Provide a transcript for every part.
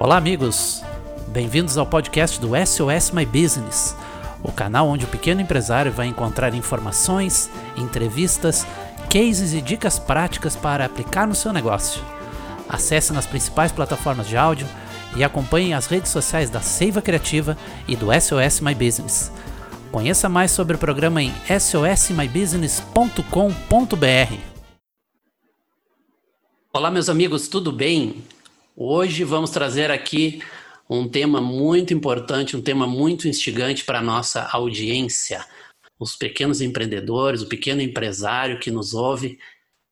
Olá, amigos! Bem-vindos ao podcast do SOS My Business, o canal onde o pequeno empresário vai encontrar informações, entrevistas, cases e dicas práticas para aplicar no seu negócio. Acesse nas principais plataformas de áudio e acompanhe as redes sociais da Seiva Criativa e do SOS My Business. Conheça mais sobre o programa em sosmybusiness.com.br. Olá, meus amigos, tudo bem? Hoje vamos trazer aqui um tema muito importante, um tema muito instigante para a nossa audiência. Os pequenos empreendedores, o pequeno empresário que nos ouve,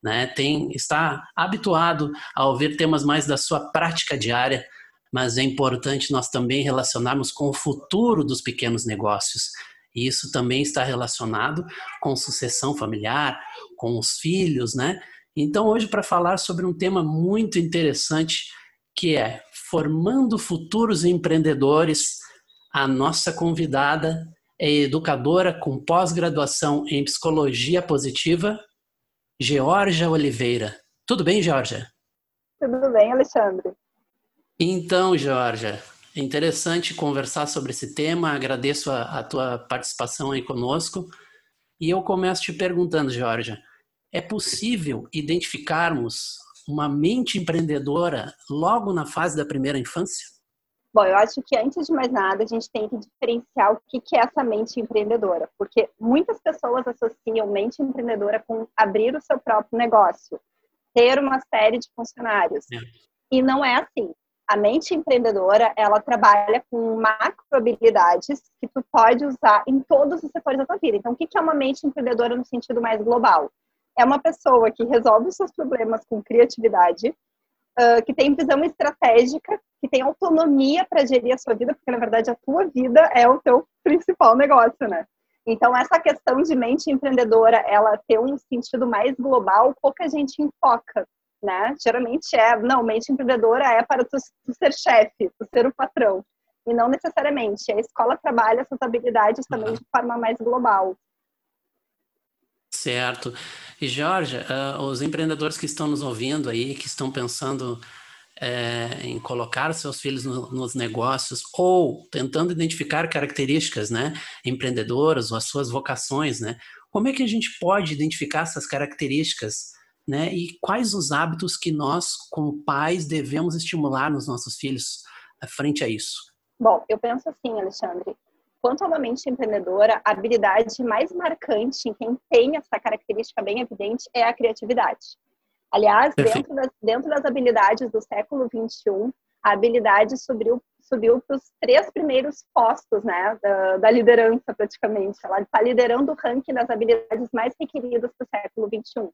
né, tem, está habituado a ouvir temas mais da sua prática diária, mas é importante nós também relacionarmos com o futuro dos pequenos negócios. E isso também está relacionado com sucessão familiar, com os filhos, né? Então, hoje, para falar sobre um tema muito interessante, que é Formando Futuros Empreendedores. A nossa convidada é educadora com pós-graduação em Psicologia Positiva, Georgia Oliveira. Tudo bem, Georgia? Tudo bem, Alexandre. Então, Georgia, é interessante conversar sobre esse tema. Agradeço a, a tua participação aí conosco. E eu começo te perguntando, Georgia, é possível identificarmos uma mente empreendedora logo na fase da primeira infância? Bom, eu acho que antes de mais nada a gente tem que diferenciar o que é essa mente empreendedora, porque muitas pessoas associam mente empreendedora com abrir o seu próprio negócio, ter uma série de funcionários. É. E não é assim. A mente empreendedora, ela trabalha com macro habilidades que tu pode usar em todos os setores da tua vida. Então, o que é uma mente empreendedora no sentido mais global? É uma pessoa que resolve os seus problemas com criatividade, uh, que tem visão estratégica, que tem autonomia para gerir a sua vida, porque na verdade a tua vida é o teu principal negócio, né? Então essa questão de mente empreendedora, ela ter um sentido mais global, pouca gente enfoca, né? Geralmente é, não, mente empreendedora é para tu, tu ser chefe, tu ser o patrão. E não necessariamente. A escola trabalha essas habilidades também de forma mais global. Certo. E, Jorge, uh, os empreendedores que estão nos ouvindo aí, que estão pensando é, em colocar seus filhos no, nos negócios ou tentando identificar características, né, empreendedoras ou as suas vocações, né, como é que a gente pode identificar essas características, né, e quais os hábitos que nós, como pais, devemos estimular nos nossos filhos frente a isso? Bom, eu penso assim, Alexandre, quanto a uma mente empreendedora, a habilidade mais marcante em quem tem essa característica bem evidente é a criatividade. Aliás, dentro das, dentro das habilidades do século XXI, a habilidade subiu, subiu para os três primeiros postos né, da, da liderança, praticamente. Ela está liderando o ranking das habilidades mais requeridas para o século XXI.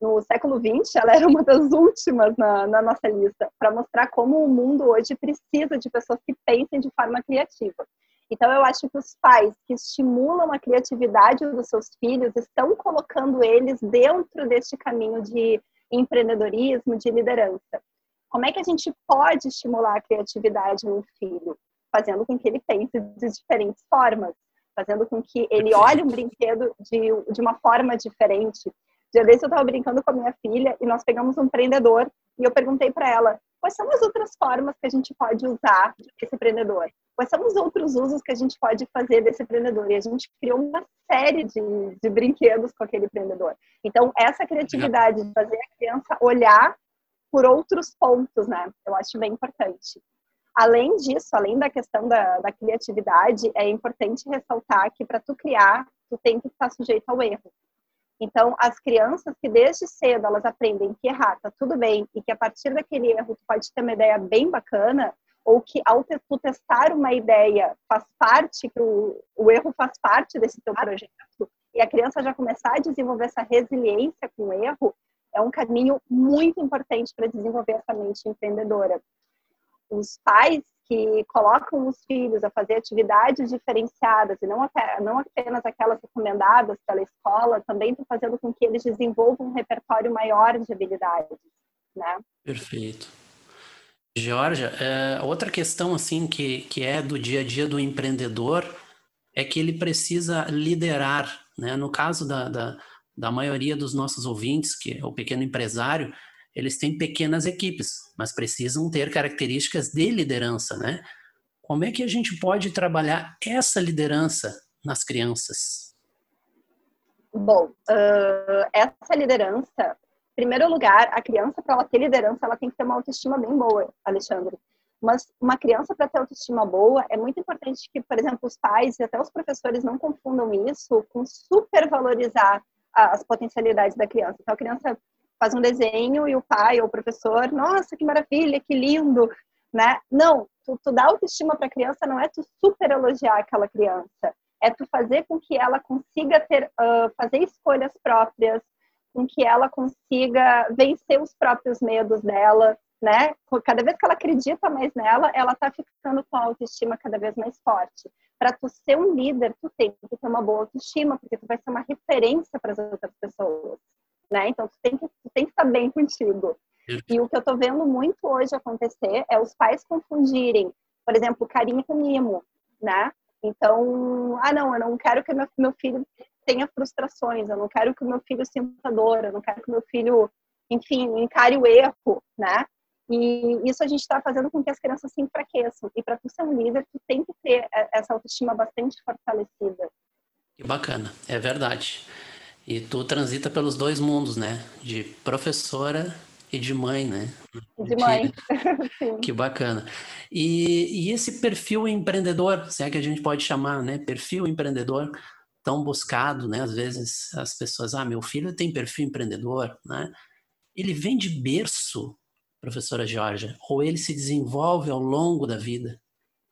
No século XX, ela era uma das últimas na, na nossa lista, para mostrar como o mundo hoje precisa de pessoas que pensem de forma criativa. Então, eu acho que os pais que estimulam a criatividade dos seus filhos estão colocando eles dentro deste caminho de empreendedorismo, de liderança. Como é que a gente pode estimular a criatividade no filho? Fazendo com que ele pense de diferentes formas, fazendo com que ele olhe um brinquedo de, de uma forma diferente. Dia desse eu estava brincando com a minha filha e nós pegamos um prendedor e eu perguntei para ela quais são as outras formas que a gente pode usar esse prendedor quais são os outros usos que a gente pode fazer desse prendedor? E a gente criou uma série de, de brinquedos com aquele prendedor. Então, essa criatividade de fazer a criança olhar por outros pontos, né? Eu acho bem importante. Além disso, além da questão da, da criatividade, é importante ressaltar que para tu criar, tu tem que estar sujeito ao erro. Então, as crianças que desde cedo elas aprendem que errar tá tudo bem e que a partir daquele erro tu pode ter uma ideia bem bacana, ou que ao tu testar uma ideia faz parte, que o, o erro faz parte desse teu projeto, e a criança já começar a desenvolver essa resiliência com o erro, é um caminho muito importante para desenvolver essa mente empreendedora. Os pais que colocam os filhos a fazer atividades diferenciadas e não, não apenas aquelas recomendadas pela escola, também estão fazendo com que eles desenvolvam um repertório maior de habilidades, né? Perfeito. Georgia, é, outra questão assim que, que é do dia a dia do empreendedor é que ele precisa liderar, né? No caso da, da, da maioria dos nossos ouvintes, que é o pequeno empresário, eles têm pequenas equipes, mas precisam ter características de liderança, né? Como é que a gente pode trabalhar essa liderança nas crianças? Bom, uh, essa liderança, primeiro lugar, a criança, para ela ter liderança, ela tem que ter uma autoestima bem boa, Alexandre. Mas uma criança, para ter autoestima boa, é muito importante que, por exemplo, os pais e até os professores não confundam isso com supervalorizar as potencialidades da criança. Então, a criança faz um desenho e o pai ou o professor, nossa, que maravilha, que lindo, né? Não, tu, tu dá autoestima para a criança não é tu super elogiar aquela criança, é tu fazer com que ela consiga ter, uh, fazer escolhas próprias, com que ela consiga vencer os próprios medos dela, né? Cada vez que ela acredita mais nela, ela tá ficando com a autoestima cada vez mais forte. Para tu ser um líder, tu tem que ter uma boa autoestima, porque tu vai ser uma referência para as outras pessoas, né? Então tu tem que tu tem que estar bem contigo. E o que eu estou vendo muito hoje acontecer é os pais confundirem, por exemplo, carinho com mimo, né? Então, ah, não, eu não quero que meu, meu filho tenha frustrações, eu não quero que o meu filho sinta dor, eu não quero que o meu filho, enfim, encare o erro, né? E isso a gente está fazendo com que as crianças se enfraqueçam. E para tu ser um líder, tu tem que ter essa autoestima bastante fortalecida. Que bacana, é verdade. E tu transita pelos dois mundos, né? De professora e de mãe, né? De mãe. Que bacana. E, e, esse perfil empreendedor, se é que a gente pode chamar, né? Perfil empreendedor tão buscado, né? Às vezes as pessoas, ah, meu filho tem perfil empreendedor, né? Ele vem de berço, professora Georgia, ou ele se desenvolve ao longo da vida?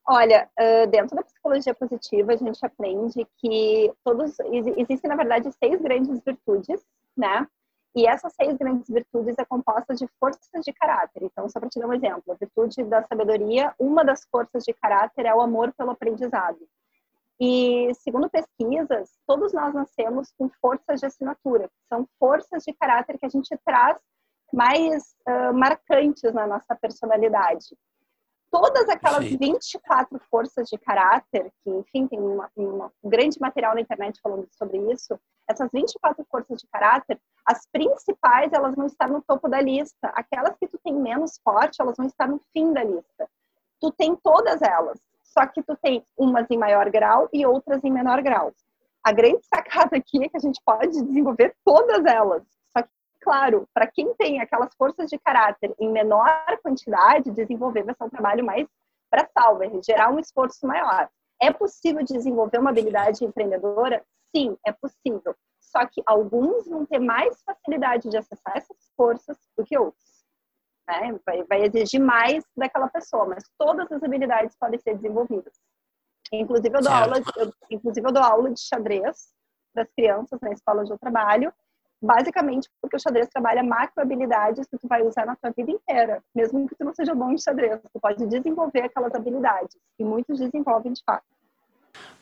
Olha, dentro da psicologia positiva, a gente aprende que todos existem, na verdade, seis grandes virtudes, né? E essas seis grandes virtudes é composta de forças de caráter. Então, só para te dar um exemplo, a virtude da sabedoria, uma das forças de caráter é o amor pelo aprendizado. E, segundo pesquisas, todos nós nascemos com forças de assinatura, que são forças de caráter que a gente traz mais uh, marcantes na nossa personalidade todas aquelas Sim. 24 forças de caráter, que, enfim, tem uma, uma, um grande material na internet falando sobre isso, essas 24 forças de caráter, as principais, elas vão estar no topo da lista. Aquelas que tu tem menos forte, elas vão estar no fim da lista. Tu tem todas elas, só que tu tem umas em maior grau e outras em menor grau. A grande sacada aqui é que a gente pode desenvolver todas elas claro, para quem tem aquelas forças de caráter em menor quantidade, desenvolver vai ser um trabalho mais braçal, vai gerar um esforço maior. É possível desenvolver uma habilidade empreendedora? Sim, é possível. Só que alguns vão ter mais facilidade de acessar essas forças do que outros. Né? Vai, vai exigir mais daquela pessoa, mas todas as habilidades podem ser desenvolvidas. Inclusive eu dou, aula, eu, inclusive eu dou aula de xadrez para as crianças na escola onde eu trabalho basicamente porque o xadrez trabalha macro habilidades que tu vai usar na tua vida inteira, mesmo que tu não seja bom em xadrez, tu pode desenvolver aquelas habilidades e muitos desenvolvem de fato.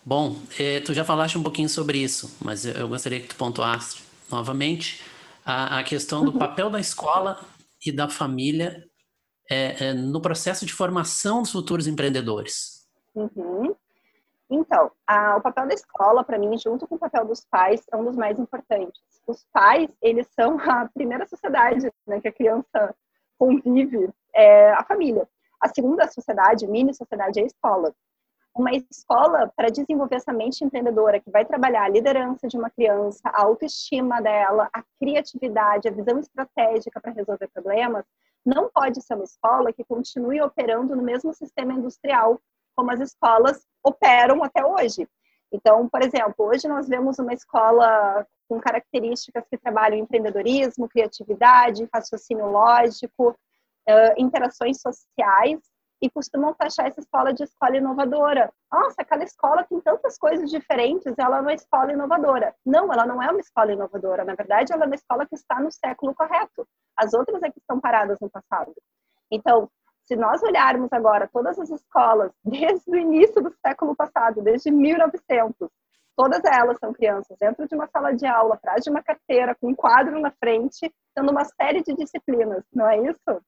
Bom, eh, tu já falaste um pouquinho sobre isso, mas eu gostaria que tu pontuasse novamente a, a questão do uhum. papel da escola e da família é, é, no processo de formação dos futuros empreendedores. Uhum. Então, a, o papel da escola, para mim, junto com o papel dos pais, é um dos mais importantes. Os pais, eles são a primeira sociedade né, que a criança convive, é a família. A segunda sociedade, mini sociedade, é a escola. Uma escola para desenvolver essa mente empreendedora, que vai trabalhar a liderança de uma criança, a autoestima dela, a criatividade, a visão estratégica para resolver problemas, não pode ser uma escola que continue operando no mesmo sistema industrial como as escolas operam até hoje. Então, por exemplo, hoje nós vemos uma escola com características que trabalham empreendedorismo, criatividade, raciocínio lógico, interações sociais, e costumam taxar essa escola de escola inovadora. Nossa, aquela escola tem tantas coisas diferentes, ela é uma escola inovadora. Não, ela não é uma escola inovadora. Na verdade, ela é uma escola que está no século correto. As outras é que estão paradas no passado. Então, se nós olharmos agora todas as escolas, desde o início do século passado, desde 1900, todas elas são crianças dentro de uma sala de aula, atrás de uma carteira, com um quadro na frente, tendo uma série de disciplinas, não é isso?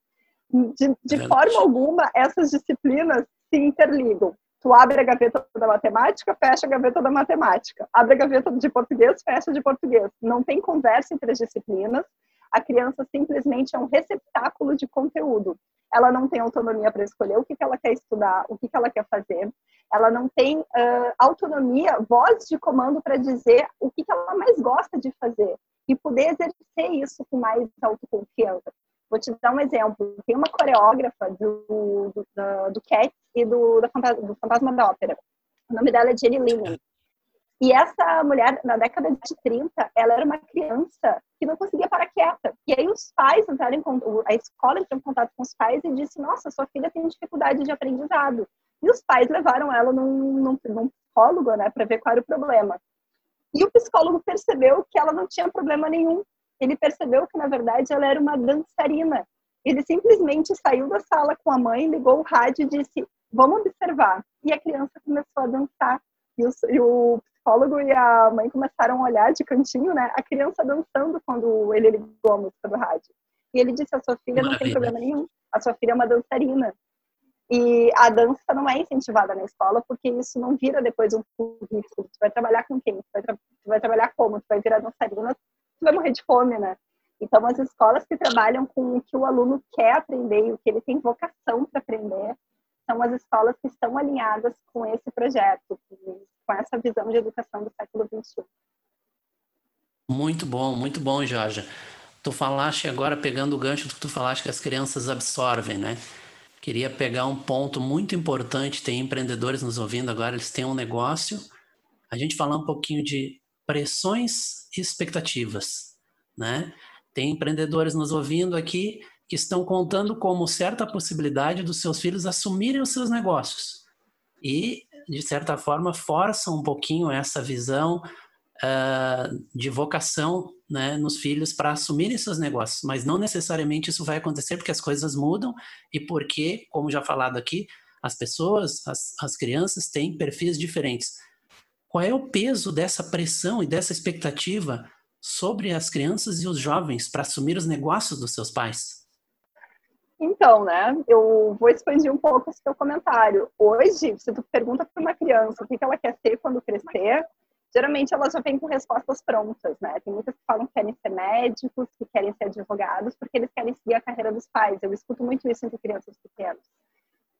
De, de forma alguma, essas disciplinas se interligam. Tu abre a gaveta da matemática, fecha a gaveta da matemática. Abre a gaveta de português, fecha de português. Não tem conversa entre as disciplinas. a criança simplesmente é um receptáculo de conteúdo. Ela não tem autonomia para escolher o que, que ela quer estudar, o que, que ela quer fazer. Ela não tem uh, autonomia, voz de comando para dizer o que, que ela mais gosta de fazer e poder exercer isso com mais autoconfiança. Vou te dar um exemplo. Tem uma coreógrafa do, do, do, do Cats e do, do Fantasma da Ópera. O nome dela é Jenny Linen. E essa mulher, na década de 30, ela era uma criança que não conseguia parar quieta. E aí os pais entraram em a escola entrou em contato com os pais e disse: Nossa, sua filha tem dificuldade de aprendizado. E os pais levaram ela num, num, num psicólogo, né, para ver qual era o problema. E o psicólogo percebeu que ela não tinha problema nenhum. Ele percebeu que, na verdade, ela era uma dançarina. Ele simplesmente saiu da sala com a mãe, ligou o rádio e disse: Vamos observar. E a criança começou a dançar. E o, e o psicólogo e a mãe começaram a olhar de cantinho, né? A criança dançando quando ele ligou a música do rádio. E ele disse: a sua filha Maravilha. não tem problema nenhum, a sua filha é uma dançarina. E a dança não é incentivada na escola porque isso não vira depois um currículo. Tu vai trabalhar com quem? Tu vai, tra tu vai trabalhar como? Tu vai virar dançarina, tu vai morrer de fome, né? Então, as escolas que trabalham com o que o aluno quer aprender e o que ele tem vocação para aprender são as escolas que estão alinhadas com esse projeto, com essa visão de educação do século XXI. Muito bom, muito bom, Jorge. Tu falaste agora, pegando o gancho do que tu falaste, que as crianças absorvem, né? Queria pegar um ponto muito importante, tem empreendedores nos ouvindo agora, eles têm um negócio. A gente falar um pouquinho de pressões expectativas, né? Tem empreendedores nos ouvindo aqui que estão contando como certa possibilidade dos seus filhos assumirem os seus negócios. E, de certa forma, forçam um pouquinho essa visão uh, de vocação né, nos filhos para assumirem seus negócios. Mas não necessariamente isso vai acontecer porque as coisas mudam e porque, como já falado aqui, as pessoas, as, as crianças têm perfis diferentes. Qual é o peso dessa pressão e dessa expectativa sobre as crianças e os jovens para assumir os negócios dos seus pais? Então, né, eu vou expandir um pouco esse teu comentário. Hoje, se tu pergunta para uma criança o que ela quer ser quando crescer, geralmente elas já vêm com respostas prontas, né? Tem muitas que falam que querem ser médicos, que querem ser advogados, porque eles querem seguir a carreira dos pais. Eu escuto muito isso entre crianças pequenas.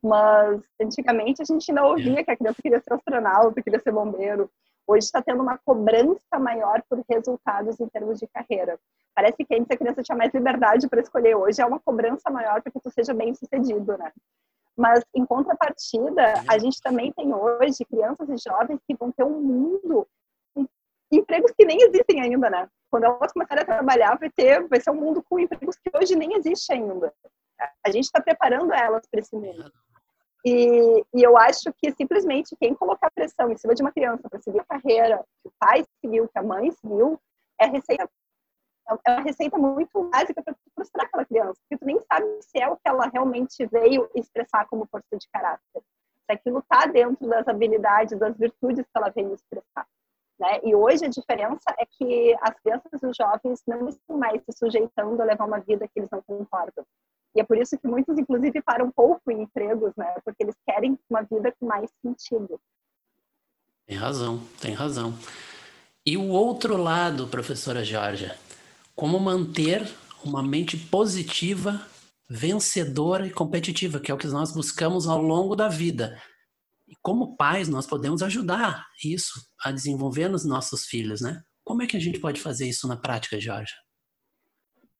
Mas, antigamente, a gente não ouvia que a criança queria ser astronauta, queria ser bombeiro. Hoje está tendo uma cobrança maior por resultados em termos de carreira. Parece que antes a criança tinha mais liberdade para escolher. Hoje é uma cobrança maior para que tu seja bem sucedido, né? Mas, em contrapartida, a gente também tem hoje crianças e jovens que vão ter um mundo, empregos que nem existem ainda, né? Quando elas começarem a trabalhar, vai, ter, vai ser um mundo com empregos que hoje nem existe ainda. A gente está preparando elas para esse mundo. E, e, eu acho que simplesmente quem colocar pressão em cima de uma criança para seguir a carreira que o pai seguiu, que a mãe seguiu, é receita é uma receita muito básica para frustrar aquela criança, porque tu nem sabe se é o que ela realmente veio expressar como força de caráter. Se aquilo está dentro das habilidades, das virtudes que ela veio expressar. Né? E hoje a diferença é que as crianças e os jovens não estão mais se sujeitando a levar uma vida que eles não concordam. E é por isso que muitos, inclusive, param pouco em empregos, né? Porque eles querem uma vida com mais sentido. Tem razão, tem razão. E o outro lado, professora Georgia, como manter uma mente positiva, vencedora e competitiva, que é o que nós buscamos ao longo da vida. E como pais, nós podemos ajudar isso a desenvolver nos nossos filhos, né? Como é que a gente pode fazer isso na prática, Jorge?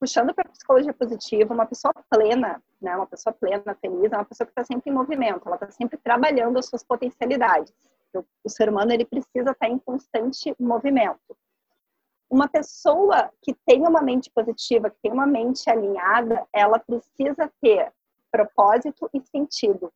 Puxando para a psicologia positiva, uma pessoa plena, né, uma pessoa plena, feliz, é uma pessoa que está sempre em movimento, ela está sempre trabalhando as suas potencialidades. O ser humano ele precisa estar em constante movimento uma pessoa que tem uma mente positiva, que tem uma mente alinhada, ela precisa ter propósito e sentido.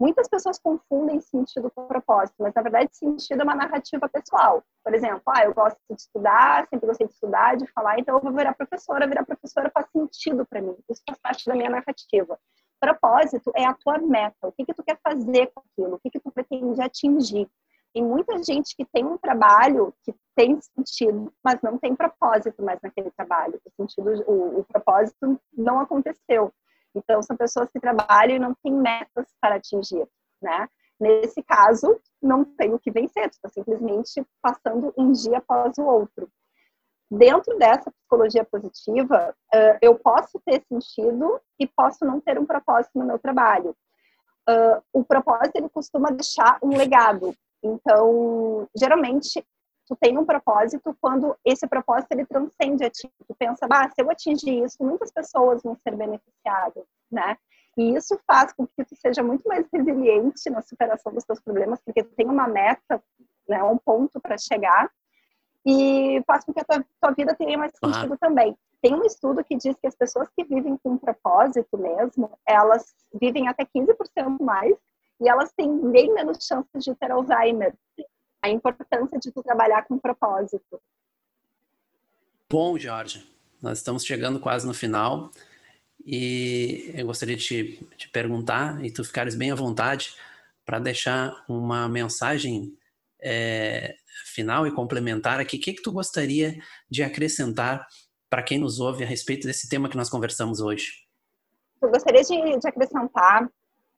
Muitas pessoas confundem sentido com propósito, mas na verdade sentido é uma narrativa pessoal. Por exemplo, ah, eu gosto de estudar, sempre gostei de estudar, de falar, então eu vou virar professora. Virar professora faz sentido para mim. Isso faz parte da minha narrativa. Propósito é a tua meta. O que que tu quer fazer com aquilo? O que que tu pretende atingir? Tem muita gente que tem um trabalho que tem sentido, mas não tem propósito mais naquele trabalho. O sentido, o, o propósito não aconteceu. Então, são pessoas que trabalham e não têm metas para atingir, né? Nesse caso, não tem o que vencer, está simplesmente passando um dia após o outro. dentro dessa psicologia positiva, eu posso ter sentido e posso não ter um propósito no meu trabalho. O propósito ele costuma deixar um legado. Então, geralmente, tu tem um propósito quando esse propósito ele transcende a ti. Tu pensa, bah, se eu atingir isso, muitas pessoas vão ser beneficiadas, né? E isso faz com que tu seja muito mais resiliente na superação dos teus problemas, porque tu tem uma meta, né, um ponto para chegar e faz com que a tua, tua vida tenha mais sentido também. Tem um estudo que diz que as pessoas que vivem com um propósito mesmo, elas vivem até 15% mais e elas têm bem menos chances de ter Alzheimer. A importância de tu trabalhar com propósito. Bom, Jorge, nós estamos chegando quase no final e eu gostaria de te, te perguntar, e tu ficares bem à vontade, para deixar uma mensagem é, final e complementar aqui, o que, que tu gostaria de acrescentar para quem nos ouve a respeito desse tema que nós conversamos hoje? Eu gostaria de, de acrescentar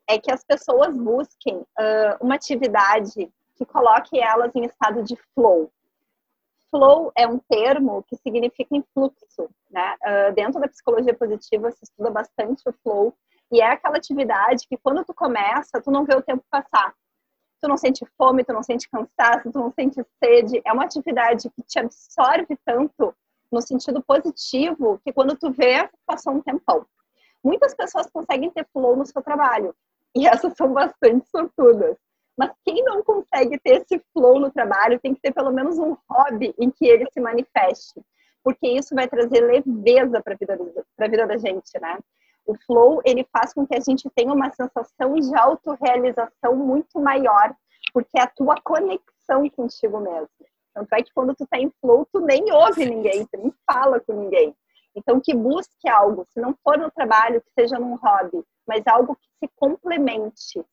é que as pessoas busquem uh, uma atividade que coloque elas em estado de flow. Flow é um termo que significa influxo, né? Uh, dentro da psicologia positiva se estuda bastante o flow e é aquela atividade que quando tu começa, tu não vê o tempo passar tu não sente fome, tu não sente cansaço, tu não sente sede. É uma atividade que te absorve tanto no sentido positivo que quando tu vê, passou um tempão. Muitas pessoas conseguem ter flow no seu trabalho e essas são bastante sortudas. Mas quem não consegue ter esse flow no trabalho tem que ter pelo menos um hobby em que ele se manifeste, porque isso vai trazer leveza para a vida, da gente, né? O flow, ele faz com que a gente tenha uma sensação de autorrealização muito maior, porque é a tua conexão contigo mesmo. Tanto é que quando tu tá em flow, tu nem ouve ninguém, tu nem fala com ninguém. Então, que busque algo, se não for no trabalho, que seja num hobby, mas algo que se complemente.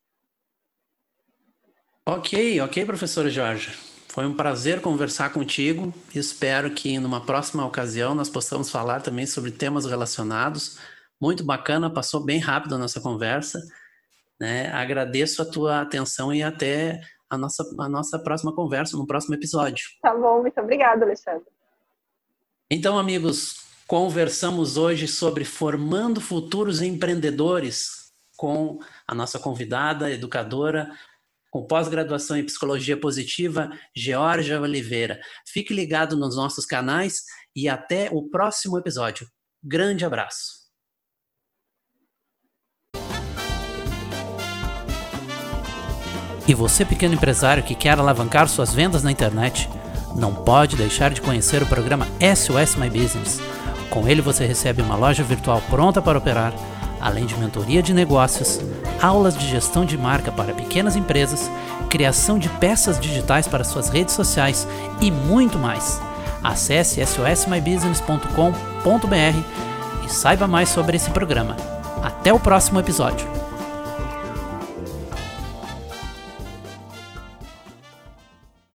Ok, ok, professora Jorge. Foi um prazer conversar contigo. Espero que numa próxima ocasião nós possamos falar também sobre temas relacionados muito bacana, passou bem rápido a nossa conversa. Né? Agradeço a tua atenção e até a nossa, a nossa próxima conversa, no próximo episódio. Tá bom, muito obrigada, Alexandre. Então, amigos, conversamos hoje sobre formando futuros empreendedores com a nossa convidada, educadora, com pós-graduação em psicologia positiva, Georgia Oliveira. Fique ligado nos nossos canais e até o próximo episódio. Grande abraço. E você, pequeno empresário que quer alavancar suas vendas na internet, não pode deixar de conhecer o programa SOS My Business. Com ele você recebe uma loja virtual pronta para operar, além de mentoria de negócios, aulas de gestão de marca para pequenas empresas, criação de peças digitais para suas redes sociais e muito mais. Acesse sosmybusiness.com.br e saiba mais sobre esse programa. Até o próximo episódio.